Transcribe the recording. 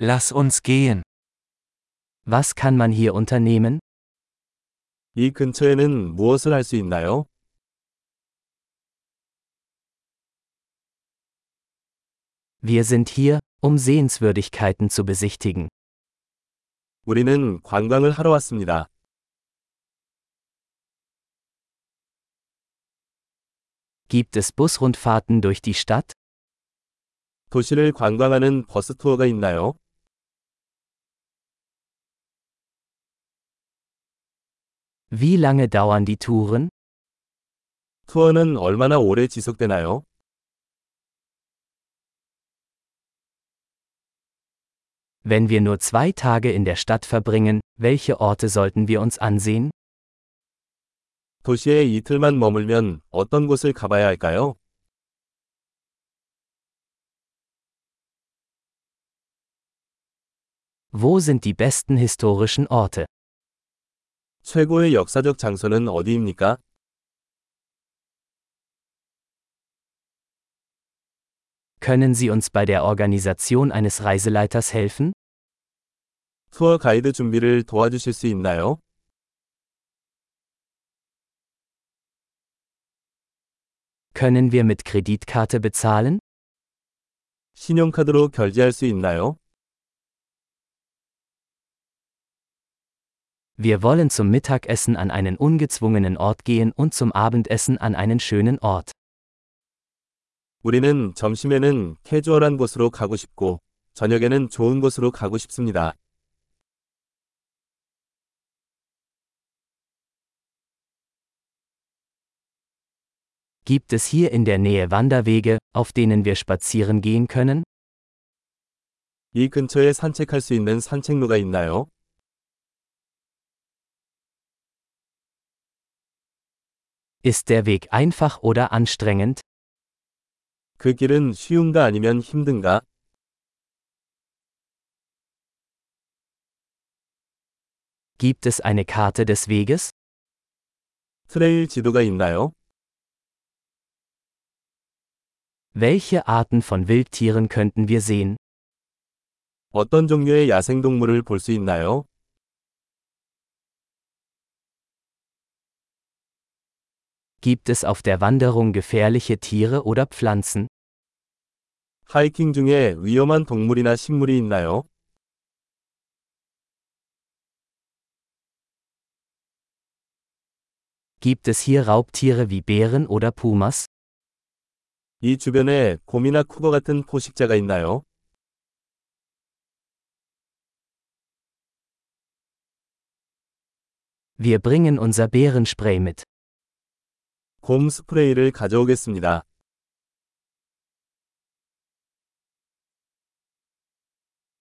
Lass uns gehen. Was kann man hier unternehmen? 이 근처에는 무엇을 할 수 있나요? Wir sind hier, um Sehenswürdigkeiten zu besichtigen. 우리는 관광을 하러 왔습니다. Gibt es Busrundfahrten durch die Stadt? 도시를 관광하는 버스 투어가 있나요? Wie lange dauern die Touren? 투어는 얼마나 오래 지속되나요? Wenn wir nur zwei Tage in der Stadt verbringen, welche Orte sollten wir uns ansehen? 도시에 이틀만 머물면 어떤 곳을 가봐야 할까요? Wo sind die besten historischen Orte? 최고의 역사적 장소는 어디입니까? Können Sie uns bei der Organisation eines Reiseleiters helfen? 투어 가이드 준비를 도와주실 수 있나요? Können wir mit Kreditkarte bezahlen? 신용카드로 결제할 수 있나요? Wir wollen zum Mittagessen an einen ungezwungenen Ort gehen und zum Abendessen an einen schönen Ort. 우리는 점심에는 캐주얼한 곳으로 가고 싶고, 저녁에는 좋은 곳으로 가고 싶습니다. Gibt es hier in der Nähe Wanderwege, auf denen wir spazieren gehen können? 이 근처에 산책할 수 있는 산책로가 있나요? Ist der Weg einfach oder anstrengend? 그 길은 쉬운가 아니면 힘든가? Gibt es eine Karte des Weges? 트레일 지도가 있나요? Welche Arten von Wildtieren könnten wir sehen? 어떤 종류의 야생동물을 볼 수 있나요? Gibt es auf der Wanderung gefährliche Tiere oder Pflanzen? 하이킹 중에 위험한 동물이나 식물이 있나요? Gibt es hier Raubtiere wie Bären oder Pumas? 이 주변에 곰이나 쿠거 같은 포식자가 있나요? Wir bringen unser Bärenspray mit. 곰 스프레이를 가져오겠습니다.